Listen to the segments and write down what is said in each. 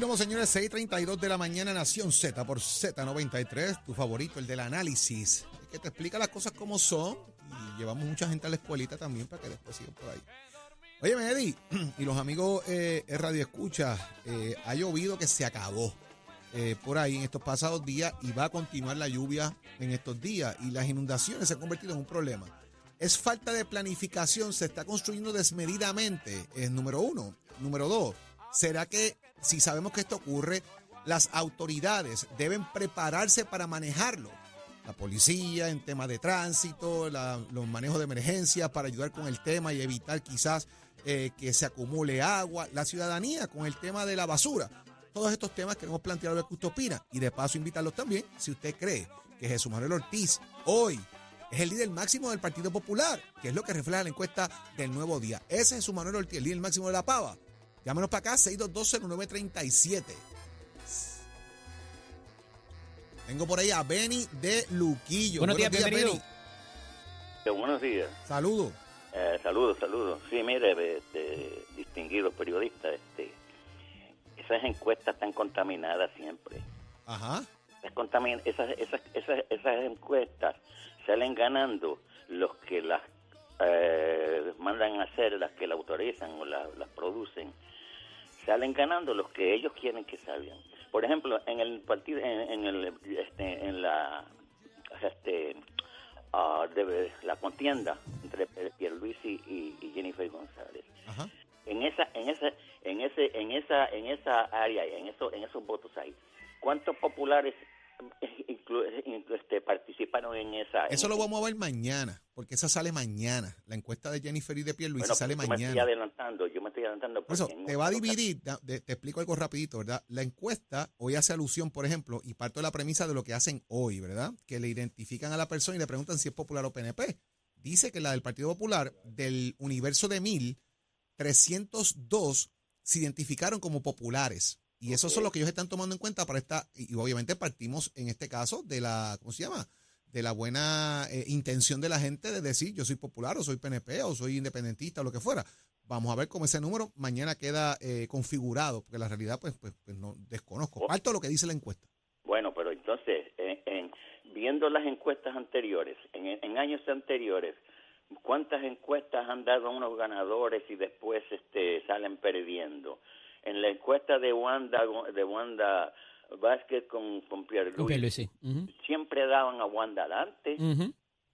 Continuamos, señores, 6:32 de la mañana, Nación Z por Z93, tu favorito, el del análisis, el que te explica las cosas como son y llevamos mucha gente a la escuelita también para que después sigan por ahí. Oye, Eddie, y los amigos eh, Radio Escucha, eh, ha llovido que se acabó eh, por ahí en estos pasados días y va a continuar la lluvia en estos días y las inundaciones se han convertido en un problema. Es falta de planificación, se está construyendo desmedidamente, es número uno. Número dos, ¿será que si sabemos que esto ocurre, las autoridades deben prepararse para manejarlo? La policía en temas de tránsito, los manejos de emergencia para ayudar con el tema y evitar quizás eh, que se acumule agua, la ciudadanía con el tema de la basura. Todos estos temas queremos plantear ver qué usted opina y de paso invitarlos también si usted cree que Jesús Manuel Ortiz hoy es el líder máximo del Partido Popular, que es lo que refleja la encuesta del Nuevo Día. Ese es Jesús Manuel Ortiz, el líder máximo de la pava. Llámenos para acá, 6220937. Tengo por ahí a Benny de Luquillo. Buenos días, bienvenido. Benny. Buenos días. Saludos. Eh, saludos, saludos. Sí, mire, este, distinguidos periodistas, este, esas encuestas están contaminadas siempre. Ajá. Esas, esas, esas, esas encuestas salen ganando los que las eh, mandan a hacer, las que la autorizan o la- las producen. Salen ganando los que ellos quieren que salgan. Por ejemplo, en el partido, en, en el, este, en la, este, ah, de- la contienda entre Pierluisi y, y Jennifer González Ajá. en esa en esa en ese en esa en esa área en eso en esos votos ahí cuántos populares este, participaron en esa Eso en- lo vamos a ver mañana, porque esa sale mañana. La encuesta de Jennifer y de Pierluisi bueno, sale yo me estoy mañana. adelantando yo me estoy adelantando Por eso, te va a dividir, de- te explico algo rapidito, ¿verdad? La encuesta hoy hace alusión, por ejemplo, y parto de la premisa de lo que hacen hoy, ¿verdad? Que le identifican a la persona y le preguntan si es popular o PNP. Dice que la del Partido Popular, del universo de mil, 302 se identificaron como populares. Y eso son lo que ellos están tomando en cuenta para esta, y obviamente partimos en este caso de la, ¿cómo se llama? De la buena eh, intención de la gente de decir yo soy popular o soy PNP o soy independentista o lo que fuera. Vamos a ver cómo ese número mañana queda eh, configurado, porque la realidad pues, pues, pues no desconozco. Parto lo que dice la encuesta. Bueno, pero entonces, en, en- viendo las encuestas anteriores, en, en años anteriores, ¿cuántas encuestas han dado unos ganadores y después este, salen perdiendo? En la encuesta de Wanda, de Wanda Vázquez con, con Pierre. Ujú. siempre daban a Wanda adelante,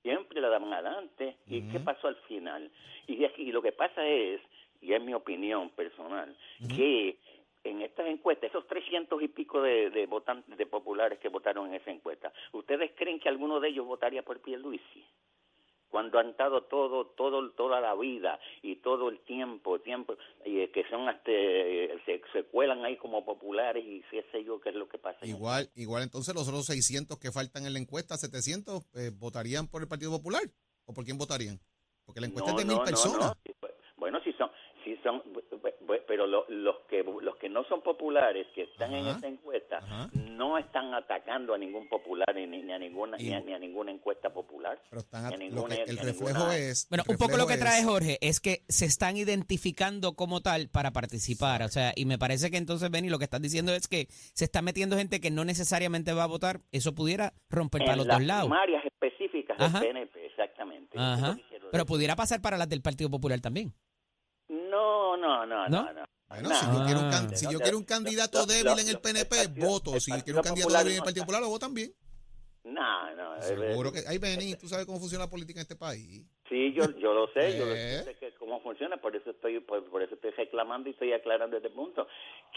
siempre la daban adelante. ¿Y qué pasó al final? Y lo que pasa es, y es mi opinión personal, que en estas encuestas, esos 300 y pico de, de votantes, de populares que votaron en esa encuesta, ¿ustedes creen que alguno de ellos votaría por Pierluisi? Cuando han dado todo, todo, toda la vida y todo el tiempo, tiempo, y eh, que son hasta, eh, se, se cuelan ahí como populares y qué sé yo qué es lo que pasa. Igual, igual entonces los otros 600 que faltan en la encuesta, 700, eh, ¿votarían por el Partido Popular? ¿O por quién votarían? Porque la encuesta es de mil personas bu- Bueno, si son, si son, bu- bu- bu- pero lo- los que los que no son populares que están en esta encuesta ajá. no están atacando a ningún popular ni, ni a ninguna ni a, ni a ninguna encuesta popular. Pero están, Ni a lo ninguna- que, el reflejo ninguna- es... Bueno, un poco lo que trae es- Jorge es que se están identificando como tal para participar. O sea, y me parece que entonces, Benny, lo que estás diciendo es que se está metiendo gente que no necesariamente va a votar. Eso pudiera romper para los las dos lados. primarias específicas Ajá. del PNP, exactamente. Pero pudiera pasar para las del Partido Popular también. No, no, no, ¿No? Bueno, si yo quiero un, can- si No, yo no, quiero un no, candidato no, débil no, en el PNP, el partido- voto. el Si Partido quiero un candidato Popular débil en el no Partido Popular, lo voto también. No, no. eh, Seguro que... Ay, Benny, tú sabes cómo funciona la política en este país. Sí, yo, yo lo sé, yo lo Eh. sé que cómo funciona, por eso estoy por, por eso estoy reclamando y estoy aclarando este punto,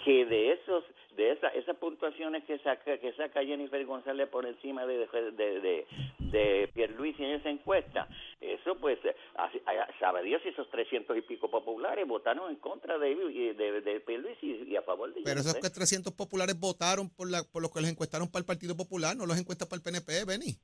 que de esos de esa, esas puntuaciones que saca que saca Jennifer González por encima de de, de, de Pierluisi en esa encuesta, eso pues así- sabe Dios si esos 300 y pico populares votaron en contra de de, de, Pierluisi y a favor de Pero esos Jennifer. que 300 populares votaron por, la, por los que les encuestaron para el Partido Popular, no los encuestas para el PNP, Benny.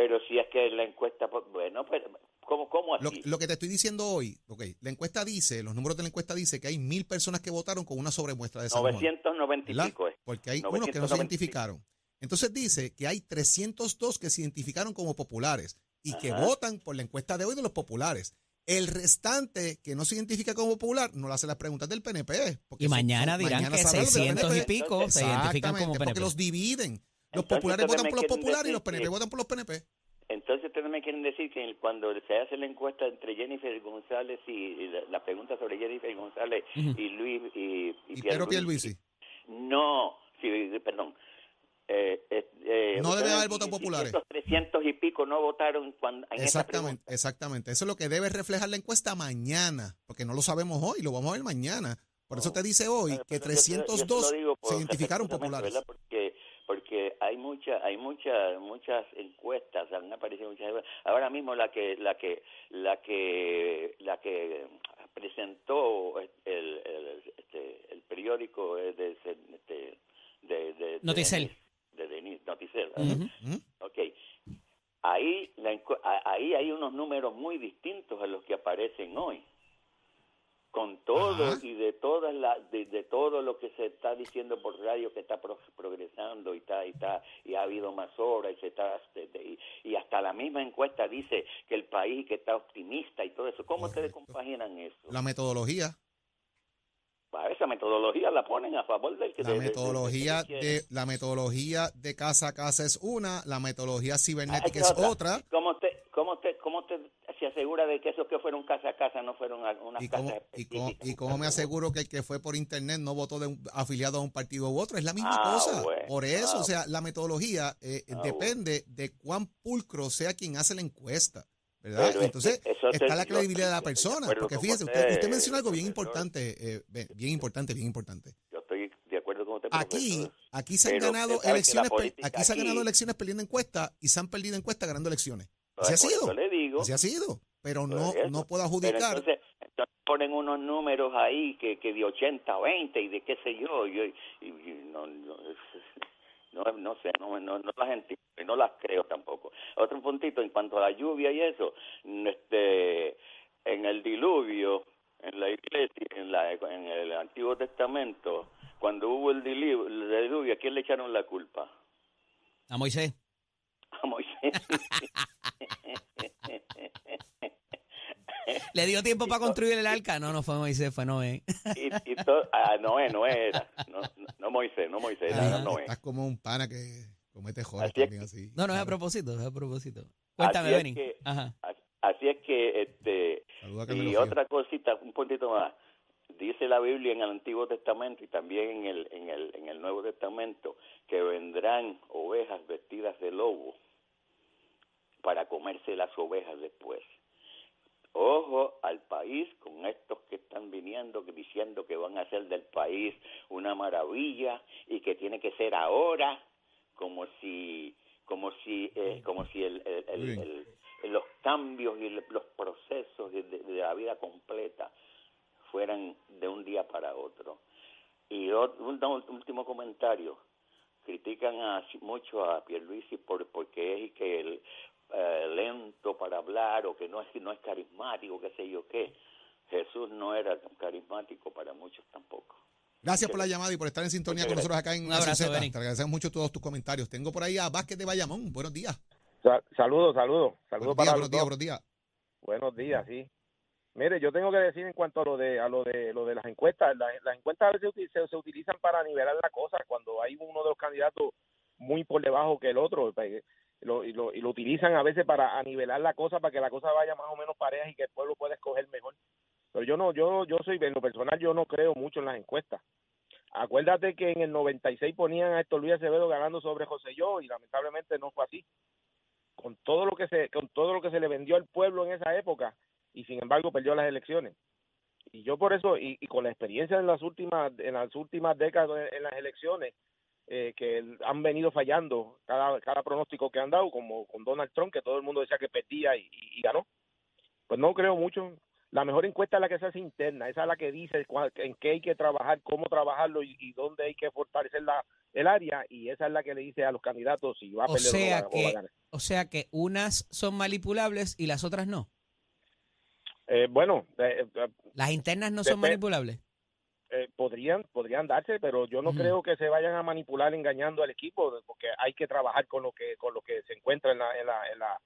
Pero si es que la encuesta, pues, bueno, pues, ¿cómo, cómo Lo, así? lo que te estoy diciendo hoy, ok, la encuesta dice, los números de la encuesta dice que hay mil personas que votaron con una sobremuestra de San Juan. 990 y ¿verdad? pico es. Porque hay unos que no se 990 y pico. identificaron. Entonces dice que hay 302 que se identificaron como populares y que votan por la encuesta de hoy de los populares. El restante que no se identifica como popular no le hace las preguntas del PNP. porque Y mañana son- dirán mañana que sabrán lo del 600 y PNP. pico se identifican como Exactamente, porque PNP. los dividen. Los Entonces, populares votan por los populares y los PNP que- votan por los PNP. Entonces ustedes me quieren decir que cuando se hace la encuesta entre Jennifer González y, y la, la pregunta sobre Jennifer González y Luis y, Y Pedro Pierluisi. No, sí, perdón. Eh, eh, eh, No debe haber votos y- y populares. Estos 300 y pico no votaron cuando, en esa Exactamente, pregunta. exactamente. Eso es lo que debe reflejar la encuesta mañana, porque no lo sabemos hoy, lo vamos a ver mañana. Por eso te dice hoy que pero yo- yo- yo te 302 lo digo por se identificaron populares. Porque porque hay mucha hay muchas muchas encuestas han aparecido muchas ahora mismo la que la que la que la que presentó el el, este, el periódico es de este de, de, de Noticel. Denis- de Denis Noticel ¿verdad? Ujú. Ujú. Ok. Ahí, la ahí hay unos números muy distintos a los que aparecen hoy. Con todo Ajá. y de todas la, de, de todo lo que se está diciendo por radio que está pro- progresando y está y está y ha habido más obras y se está de- y, y hasta la misma encuesta dice que el país que está optimista y todo eso. ¿Cómo ustedes compaginan eso? La metodología, esa metodología la ponen a favor del que la de- metodología de- de la metodología de casa a casa es una, la metodología Ah, cibernética es otra. ¿Cómo usted, cómo usted, cómo usted se asegura de que esos que fueron casa a casa no fueron a unas ¿Y casas cómo, y, cómo, específicas? y cómo me aseguro que el que fue por internet no votó de un- afiliado a un partido u otro? Es la misma Ah, cosa. bueno. Por eso, Ah, o sea, la metodología eh, Ah, depende de cuán pulcro sea quien hace la encuesta. ¿Verdad? Pero es Entonces, que está la credibilidad de la persona. Porque fíjese, usted, usted, menciona algo bien importante, eh, bien importante, bien importante. Yo estoy de acuerdo con usted. Aquí, aquí se han ganado elecciones, política aquí se han ganado aquí- elecciones perdiendo encuestas y se han perdido encuestas ganando elecciones. Así ha sido. le digo. Así ha sido. Pero no, eso. no puedo Pero adjudicar. entonces, entonces ponen unos números ahí que, que de 80 o 20 y de qué sé yo. Y, y- y no, no, no, no sé, no, no, no las entiendo y no las creo tampoco. Otro puntito en cuanto a la lluvia y eso, este, en el diluvio, en la iglesia, en, la, en el Antiguo Testamento, cuando hubo el diluvio, el diluvio, ¿a quién le echaron la culpa? A Moisés. A Moisés. ¿Le dio tiempo para construir el arca? No, no fue Moisés, fue Noé. y, y to- ah, Noé, Noé era. No, no, no Moisés, no Moisés, era Ajá, Noé. Estás como un pana que comete jodas Así también así. No, no es a propósito, es a propósito. Cuéntame, Así Benny. Ajá. Así es que, este, Saluda a y otra cosita, un puntito más. Dice la Biblia en el Antiguo Testamento y también en el, en el, en el Nuevo Testamento que vendrán ovejas vestidas de lobo para comerse las ovejas después. Ojo al país con estos que están viniendo, que diciendo que van a hacer del país una maravilla y que tiene que ser ahora, como si, como si, eh, como si el, el- el- los cambios y los procesos de la vida completa fueran de un día para otro. Y ot- un, un último comentario. Critican a- mucho a Pierluisi por, porque es que el, eh, lento para hablar o que no es, no es carismático, qué sé yo qué. Jesús no era tan carismático para muchos tampoco. Gracias por la llamada y por estar en sintonía con nosotros acá en Un abrazo. Te agradecemos mucho todos tus comentarios. Tengo por ahí a Vázquez de Bayamón. Buenos días. Sa- Saludos, saludos, Buenos saludos días, para buenos los días, buenos días. Buenos días, sí. Mire, yo tengo que decir en cuanto a lo de a lo de lo de las encuestas, la- las, encuestas a veces se utilizan para nivelar la cosa cuando hay uno de los candidatos muy por debajo que el otro pues, lo, y, lo, y lo utilizan a veces para nivelar la cosa para que la cosa vaya más o menos pareja y que el pueblo pueda escoger mejor. Pero yo no, yo yo soy en lo personal yo no creo mucho en las encuestas. Acuérdate que en el 96 ponían a Héctor Luis Acevedo ganando sobre José Yo y lamentablemente no fue así. Con todo lo que se con todo lo que se le vendió al pueblo en esa época y sin embargo perdió las elecciones. Y yo por eso y, y con la experiencia en las últimas en las últimas décadas en las elecciones eh, que han venido fallando cada cada pronóstico que han dado como con Donald Trump que todo el mundo decía que perdía y, y- y ganó. Pues no creo mucho. La mejor encuesta es la que se hace interna, esa es la que dice cua- en qué hay que trabajar, cómo trabajarlo y, y dónde hay que fortalecer la, el área y esa es la que le dice a los candidatos si va a O perder o va- o va a ganar. O sea que unas son manipulables y las otras no. Eh, bueno, eh, eh, Las internas no son manipulables. eh, podrían podrían darse, pero yo no creo que se vayan a manipular engañando al equipo, porque hay que trabajar con lo que con lo que se encuentra en, la, en, la, en, la-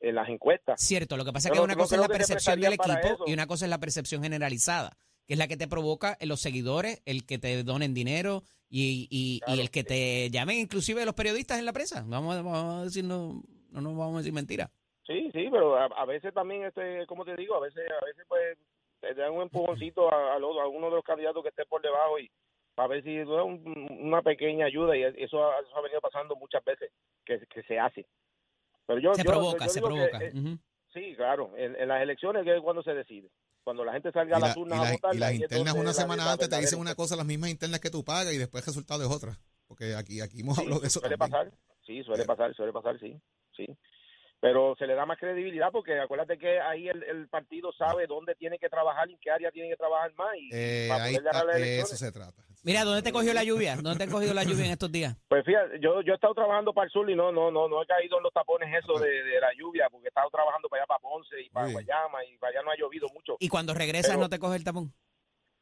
en las encuestas. Cierto, lo que pasa es que no- una no cosa es la percepción del equipo y una cosa es la percepción generalizada, que es la que te provoca en los seguidores, el que te donen dinero y, y- y Claro, el que te llamen inclusive los periodistas en la prensa. Vamos, a- vamos a decir, no, no nos vamos a decir mentira. Sí, sí, pero a, a veces también, este, como te digo, a veces, a veces pues te dan un empujoncito a, a, uno de los candidatos que esté por debajo y a ver si da un- una pequeña ayuda y eso, ha- eso ha venido pasando muchas veces que, que se hace. Pero yo, Se yo- provoca, yo se que, provoca. eh, sí, claro, en, en las elecciones es cuando se decide. Cuando la gente salga a las y urnas a votar, y las internas una semana la antes te dicen una cosa, las mismas internas que tú pagas y después el resultado es otra. Porque aquí, aquí hemos Sí, hablado de eso Suele también. pasar, sí, suele Pero- pasar, suele pasar, sí, sí. Pero se le da más credibilidad porque acuérdate que ahí el, el partido sabe dónde tiene que trabajar y en qué área tiene que trabajar más y Eh, para poder ganar está, las de elecciones. eso se trata. Mira, ¿dónde te cogió la lluvia? ¿Dónde te ha cogido la lluvia en estos días? Pues fíjate, yo, yo he estado trabajando para el sur y no, no, no, no he caído en los tapones eso de, de la lluvia porque he estado trabajando para allá, para Ponce y para. Guayama y para allá no ha llovido mucho. Y cuando regresas Pero- no te coge el tapón.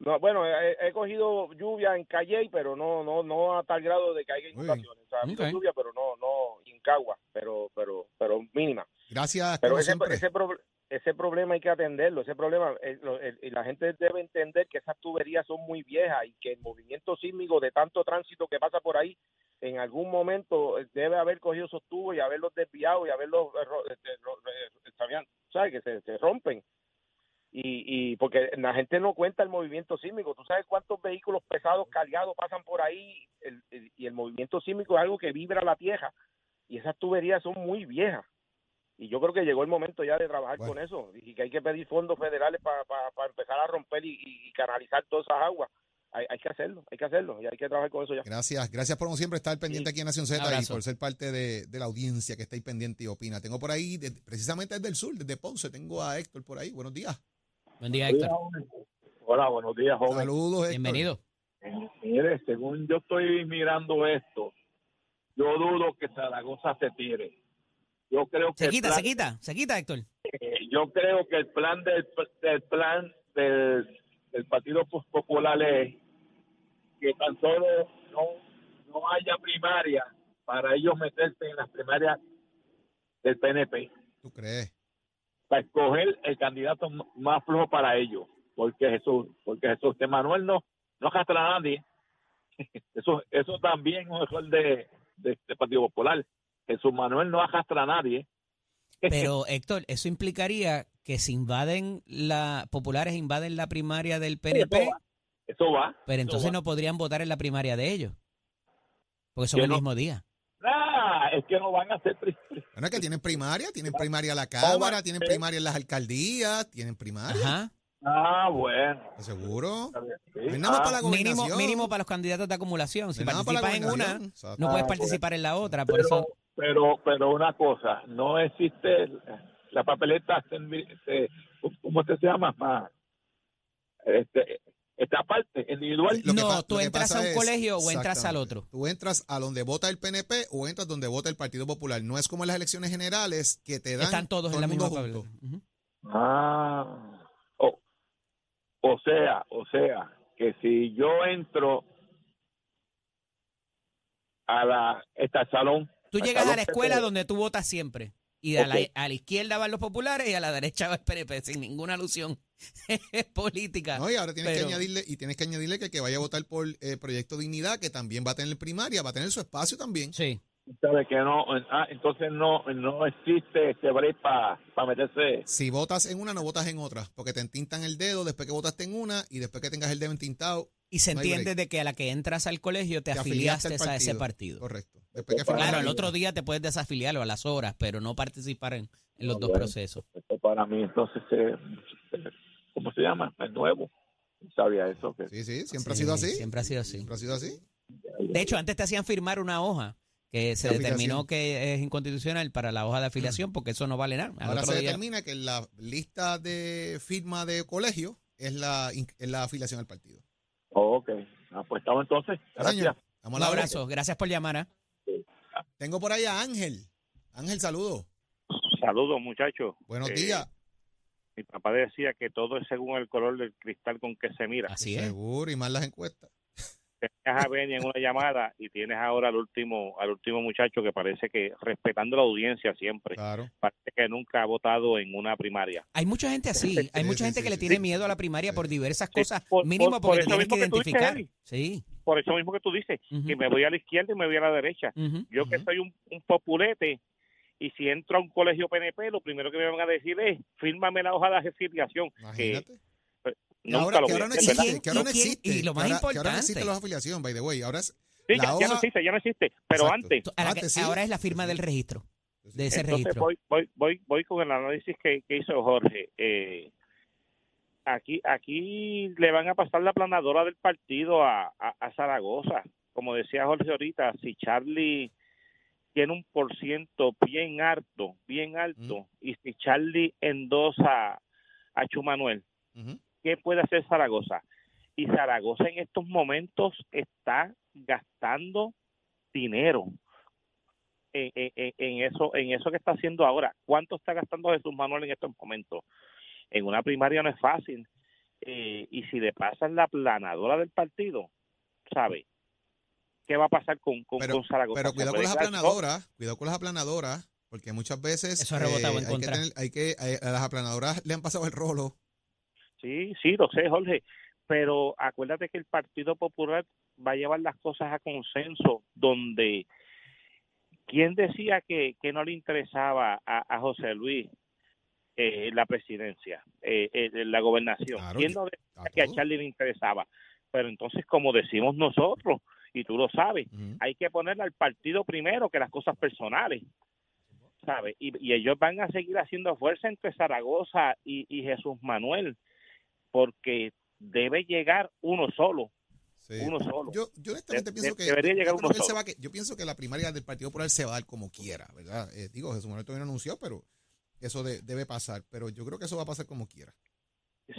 No, bueno, he, he cogido lluvia en Calle, pero no, no, no a tal grado de que haya inundaciones. O sea, lluvia, pero no, no, en Cagua, pero, pero, pero mínima. Gracias, Pero ese, ese, pro- ese problema hay que atenderlo. Ese problema, el- la gente debe entender que esas tuberías son muy viejas y que el movimiento sísmico de tanto tránsito que pasa por ahí, en algún momento eh, debe haber cogido esos tubos y haberlos desviado y haberlos, eh, eh, ro- eh, ¿sabían? ¿sabes? Que se, se rompen. Y, y porque la gente no cuenta el movimiento sísmico. ¿Tú sabes cuántos vehículos pesados cargados pasan por ahí? El- el- y el movimiento sísmico es algo que vibra la tierra. Y esas tuberías son muy viejas. Y yo creo que llegó el momento ya de trabajar Bueno. con eso y que hay que pedir fondos federales para empezar a romper y, y canalizar todas esas aguas. Hay, hay que hacerlo, hay que hacerlo y hay que trabajar con eso ya. Gracias, gracias por como siempre estar pendiente aquí en Nación Z y por ser parte de, de la audiencia que está ahí pendiente y opina. Tengo por ahí, de- precisamente desde el sur, desde Ponce, tengo a Héctor por ahí. Buenos días. Buen día, Héctor. Hola, buenos días, joven. Saludos, Héctor. Bienvenido. Mire, según yo estoy mirando esto, yo dudo que Zaragoza se tire. Yo creo que Se quita, plan- se quita, se quita, Héctor. eh, yo creo que el plan del, del plan del, del Partido Popular es que tan solo no, no haya primaria para ellos meterse en las primarias del PNP ¿Tú crees? Para escoger el candidato más flojo para ellos, porque Jesús, porque Jesús de Manuel no, no a nadie. Eso, eso también es un error de, de, de Partido Popular. Jesús Manuel no arrastra a nadie. Pero, Héctor, eso implicaría que si invaden la populares invaden la primaria del PNP, Eso va. Eso va. pero entonces va. no podrían votar en la primaria de ellos. Porque son el no- mismo día. Ah, es que no van a hacer pri- pri- Bueno, es que tienen primaria, tienen primaria en la Cámara, tienen primaria en las alcaldías, tienen primaria. Ajá. Ah, bueno. ¿Seguro? Sí. No hay nada más Ah, para la Mínimo, gobernación. mínimo para los candidatos de acumulación. Si No participas en una. Exacto. no puedes Ah, participar en la otra. Por pero, eso, pero, pero una cosa, no existe la papeleta, este, ¿cómo se llama? Ah, Este, esta parte individual. No, tú entras a un es- colegio o entras al otro. Tú entras a donde vota el PNP o entras donde vota el Partido Popular. No es como en las elecciones generales que te dan Están todos todo en la misma. Ujú. Ah, o, o sea, o sea, que si yo entro a la este salón, Tú llegas a la escuela PP, donde tú votas siempre. Y a, la, a la izquierda van los populares y a la derecha va el PNP, sin ninguna alusión política. No, y ahora tienes Pero- que añadirle, y tienes que añadirle que el que vaya a votar por eh, Proyecto Dignidad, que también va a tener primaria, va a tener su espacio también. Sí. sabe que no, ah, entonces no no existe ese break para meterse. Si votas en una, no votas en otra, porque te entintan el dedo después que votaste en una y después que tengas el dedo entintado, Y se No entiende de que a la que entras al colegio te, te afiliaste, a ese partido. Correcto. Después que Claro, la otro día te puedes desafiliar o a las horas, pero no participar en, en los Ah, dos bueno. procesos. Esto para mí entonces eh, ¿cómo se llama? Es nuevo. Sabía eso que Sí, sí, siempre Sí, ha sido así. Siempre ha sido así. Siempre ha sido así. De hecho, antes te hacían firmar una hoja que se De determinó que es inconstitucional para la hoja de afiliación porque eso no vale nada. Al Ahora se día- determina que la lista de firma de colegio es la, in- es la afiliación al partido. Oh, ok. Ah, pues estamos entonces. Señor. Gracias. A Un abrazo. Gracias por llamar. ¿ah? Tengo por ahí a Ángel. Ángel, saludo. Saludos, muchachos. Buenos Eh, días. Mi papá decía que todo es según el color del cristal con que se mira. Así es. Seguro, y más las encuestas. Tenías a Benny en una llamada y tienes ahora al último, al último muchacho que parece que, respetando la audiencia siempre, Claro. parece que nunca ha votado en una primaria. Hay mucha gente así. Hay Sí, mucha sí, gente sí, que le sí. tiene miedo a la primaria por diversas Sí, cosas, por- mínimo por- porque por tienes que identificar. Sí. Por eso mismo que tú dices, que me voy a la izquierda y me voy a la derecha. Yo que soy un, un populete y si entro a un colegio PNP, lo primero que me van a decir es, fírmame la hoja de afiliación. Imagínate. Que nunca ahora, lo que ahora no ¿Y existe. quién- Que ahora y no existe. y lo más ahora- Que ahora no importante. existe la afiliación, by the way. Ahora es Sí, ya, ya no existe, ya no existe. Pero Exacto. antes, sí. ahora es la firma del registro, de ese Entonces registro. voy, voy, voy, voy con el análisis que, que hizo Jorge. Eh, aquí, aquí le van a pasar la planadora del partido a, a, a Zaragoza. Como decía Jorge ahorita, si Charlie tiene un por ciento bien alto, bien alto, y si Charlie endosa a Chumanuel, Ujú. ¿qué puede hacer Zaragoza? Y Zaragoza en estos momentos está gastando dinero en- en eso en eso que está haciendo ahora. ¿Cuánto está gastando Jesús Manuel en estos momentos? En una primaria no es fácil. Eh, y si le pasan la planadora del partido, ¿sabe? ¿Qué va a pasar con, con, Pero, con Zaragoza? pero ¿Se cuidado con las aplanadoras, cuidado con las aplanadoras, porque muchas veces eh, Eso ha rebotado en hay que contra. tener- hay que, eh, a las aplanadoras le han pasado el rolo. Sí, sí, lo sé, Jorge. Pero acuérdate que el Partido Popular va a llevar las cosas a consenso, donde ¿quién decía que, que no le interesaba a, a José Luis eh, la presidencia, eh, eh, la gobernación? Claro, ¿Quién yo- no decía a que a. Charlie le interesaba? Pero entonces, como decimos nosotros, y tú lo sabes, hay que ponerle al partido primero que las cosas personales. ¿Sabes? Y, y ellos van a seguir haciendo fuerza entre Zaragoza y, y Jesús Manuel, porque debe llegar uno solo. Sí. Uno solo. Yo, yo honestamente De- pienso de- que, debería llegar uno solo. va que- yo pienso que la primaria del Partido Popular se va a dar como quiera, ¿verdad? Eh, digo, Jesús Manuel todavía no anunció, pero eso de- debe pasar. Pero yo creo que eso va a pasar como quiera.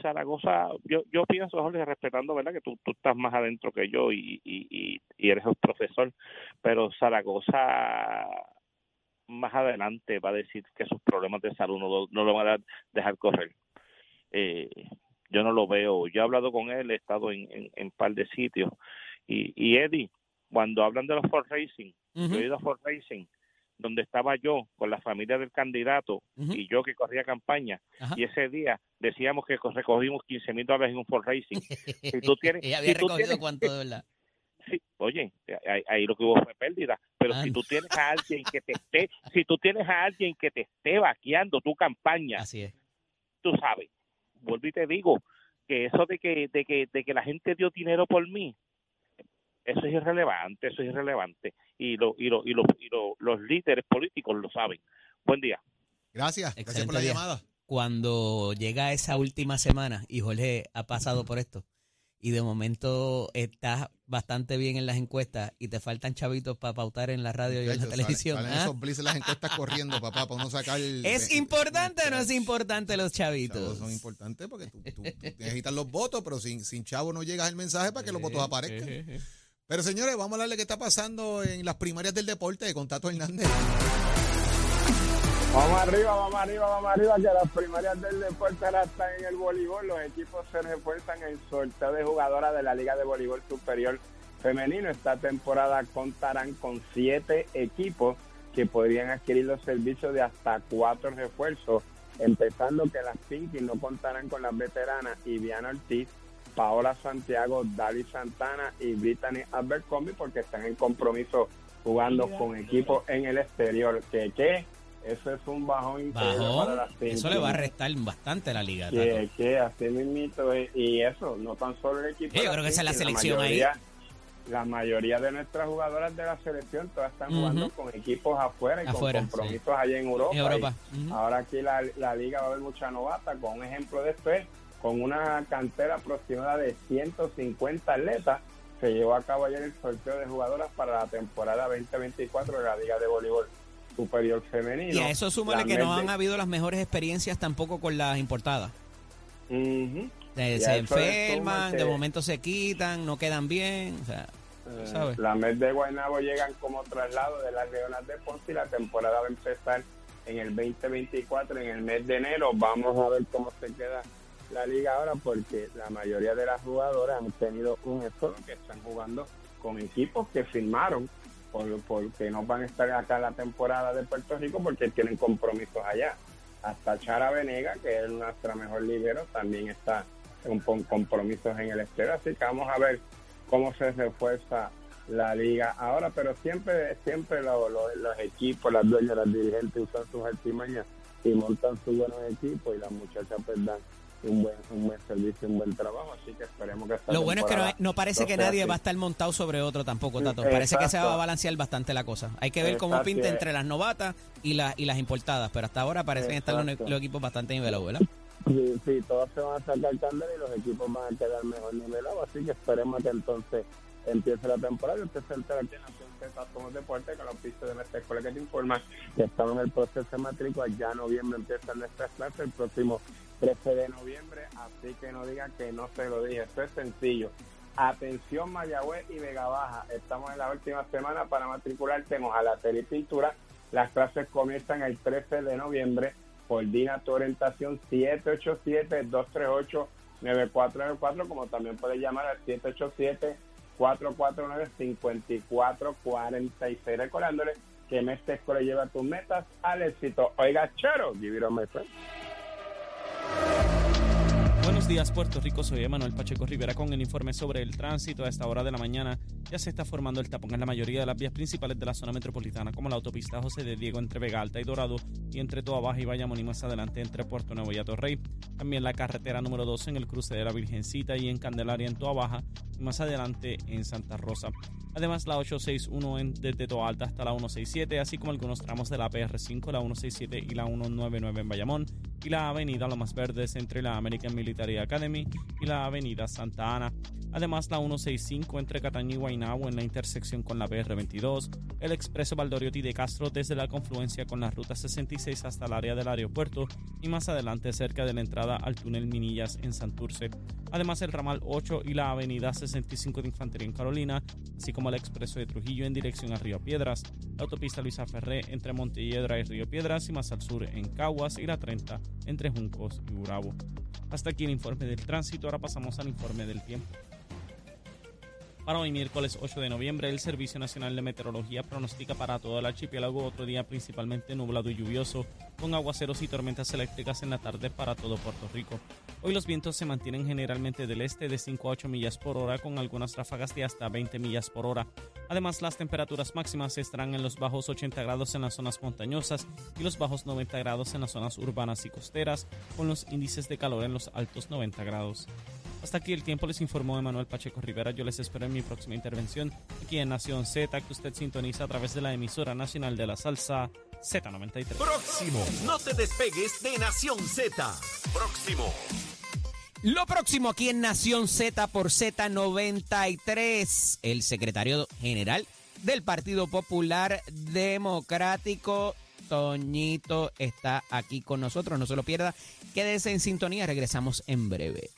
Zaragoza, yo, yo pienso, Jorge, respetando, ¿verdad? Que tú, tú estás más adentro que yo y, y, eres un profesor, pero Zaragoza más adelante va a decir que sus problemas de salud no, lo- no lo van a dejar correr. Eh, yo no lo veo. Yo he hablado con él, he estado en, en, en par de sitios. Y, y Eddie, cuando hablan de los Ford Racing, Ujú, yo he ido a Ford Racing, donde estaba yo con la familia del candidato y yo que corría campaña, Ajá. y ese día decíamos que recogimos 15 mil dólares en un Ford Racing. Si tú tienes, Ella había si tú recogido tienes- cuánto de verdad. sí, oye, ahí, ahí lo que hubo fue pérdida. Pero Ah, si tú tienes a alguien que te esté, si tú tienes a alguien que te esté vaqueando tu campaña, Así es. tú sabes, vuelvo y te digo que eso de que, de que, de que la gente dio dinero por mí, eso es irrelevante, eso es irrelevante. Y, lo, y, lo, y, lo, y lo- los líderes políticos lo saben. Buen día. Gracias, gracias Excelente por la día. llamada. Cuando llega esa última semana y Jorge ha pasado por esto y de momento estás bastante bien en las encuestas y te faltan chavitos para pautar en la radio y en la televisión. Salen, ¿ah? esos blitz en las encuestas corriendo, papá, para uno sacar. el- ¿Es importante o no es importante los chavitos? Chavos son importantes porque tú, tú- tú necesitas los votos, pero sin, sin chavo no llegas el mensaje para que los votos aparezcan. Pero señores, vamos a hablar de qué está pasando en las primarias del deporte con Tato Hernández. Vamos arriba, vamos arriba, vamos arriba, que las primarias del deporte ahora están en el voleibol. Los equipos se refuerzan en sorteo de jugadoras de la Liga de Voleibol Superior Femenino. Esta temporada contarán con siete equipos que podrían adquirir los servicios de hasta cuatro refuerzos, empezando que las Pinky no contarán con las veteranas Iviana Ortiz, Paola Santiago, Dali Santana y Brittany Abercrombie porque están en compromiso jugando con equipos en el exterior. Que qué, eso es un bajón increíble para Bajón, las eso le va a restar bastante a la liga. Que, que así mismito es. y eso, no tan solo el equipo. Sí, yo creo que esa es la selección ahí. mayoría- La mayoría de nuestras jugadoras de la selección todas están jugando con equipos afuera y Afuera, con compromisos allá en Europa. En Europa. Ahora aquí la, la liga va a haber mucha novata. Con un ejemplo de esto es, con una cantera aproximada de 150 atletas, se llevó a cabo ayer el sorteo de jugadoras para la temporada 2024 de la Liga de Voleibol Superior Femenino. Y a eso súmale que no han habido las mejores experiencias tampoco con las importadas. Ujú. Se, enferman, de que- momento se quitan, no quedan bien. O sea, Eh, de Guaynabo llegan como traslado de las Leonas de Ponce y la temporada va a empezar en el 2024, en el mes de enero. Vamos a ver cómo se queda la liga ahora porque la mayoría de las jugadoras han tenido un esfuerzo que están jugando con equipos que firmaron por, porque no van a estar acá la temporada de Puerto Rico porque tienen compromisos allá. Hasta Chara Venega, que es nuestra mejor libero, también está con compromisos en el exterior. Así que vamos a ver cómo se refuerza la liga ahora, pero siempre siempre lo- lo- los equipos, las dueñas, las dirigentes usan sus artimañas y montan sus buenos equipos y las muchachas pues dan un buen, un buen servicio, un buen trabajo, así que esperemos que Lo bueno es que no, no parece que nadie así. va a estar montado sobre otro tampoco, Tato. Parece que se va a balancear bastante la cosa. Hay que ver cómo pinta entre las novatas y, las y las importadas, pero hasta ahora parecen estar los, equipos bastante nivelados, ¿verdad? Sí, sí, todos se van a sacar candela y los equipos van a quedar mejor nivelados, así que esperemos que entonces empiece la temporada y usted se entera aquí en Z Somos Deporte con los pistas de nuestra escuela que te informa que estamos en el proceso de matrícula, ya en noviembre empiezan nuestras clases, el próximo 13 de noviembre, así que no digan que no se lo dije, esto es sencillo. Atención Mayagüez y Vega Baja, estamos en la última semana para matricularte en y Pintura, las clases comienzan el 13 de noviembre, coordina tu orientación 787-238-9494, como también puedes llamar al 787-449-5446, recordándole que Mestre Escuela lleva tus metas al éxito. Oiga, chero, give it on my friend. Buenos días, Puerto Rico. Soy Emanuel Pacheco Rivera con el informe sobre el tránsito. A esta hora de la mañana ya se está formando el tapón en la mayoría de las vías principales de la zona metropolitana, como la autopista José de Diego entre Vega Alta y Dorado y entre Toa Baja y Bayamón y más adelante entre Puerto Nuevo y Atorrey. También la carretera número 12 en el cruce de la Virgencita y en Candelaria en Toa Baja y más adelante en Santa Rosa. Además, la 861 en, desde Toa Alta hasta la 167, así como algunos tramos de la PR5, la 167 y la 199 en Bayamón, y la avenida Lomas Verdes entre la American Military Academy y la avenida Santa Ana. Además, la 165 entre Cataño y Guaynabo en la intersección con la PR22, el expreso Valdoriotti de Castro desde la confluencia con la ruta 66 hasta el área del aeropuerto y más adelante cerca de la entrada al túnel Minillas en Santurce. Además, el ramal 8 y la avenida 65 de Infantería en Carolina, así como el expreso de Trujillo en dirección a Río Piedras, la autopista Luisa Ferré entre Montelledra y Río Piedras y más al sur en Caguas y la 30 entre Juncos y Burabo. Hasta aquí el informe del tránsito, ahora pasamos al informe del tiempo. Para hoy miércoles 8 de noviembre, el Servicio Nacional de Meteorología pronostica para todo el archipiélago otro día principalmente nublado y lluvioso, con aguaceros y tormentas eléctricas en la tarde para todo Puerto Rico. Hoy los vientos se mantienen generalmente del este de 5 a 8 millas por hora, con algunas ráfagas de hasta 20 millas por hora. Además, las temperaturas máximas estarán en los bajos 80 grados en las zonas montañosas y los bajos 90 grados en las zonas urbanas y costeras, con los índices de calor en los altos 90 grados. Hasta aquí el tiempo les informó Emanuel Pacheco Rivera. Yo les espero en mi próxima intervención aquí en Nación Z, que usted sintoniza a través de la emisora nacional de la salsa Z93. Próximo. No te despegues de Nación Z. Próximo. Lo próximo aquí en Nación Z por Z93, el secretario general del Partido Popular Democrático, Toñito, está aquí con nosotros. No se lo pierda. Quédese en sintonía. Regresamos en breve.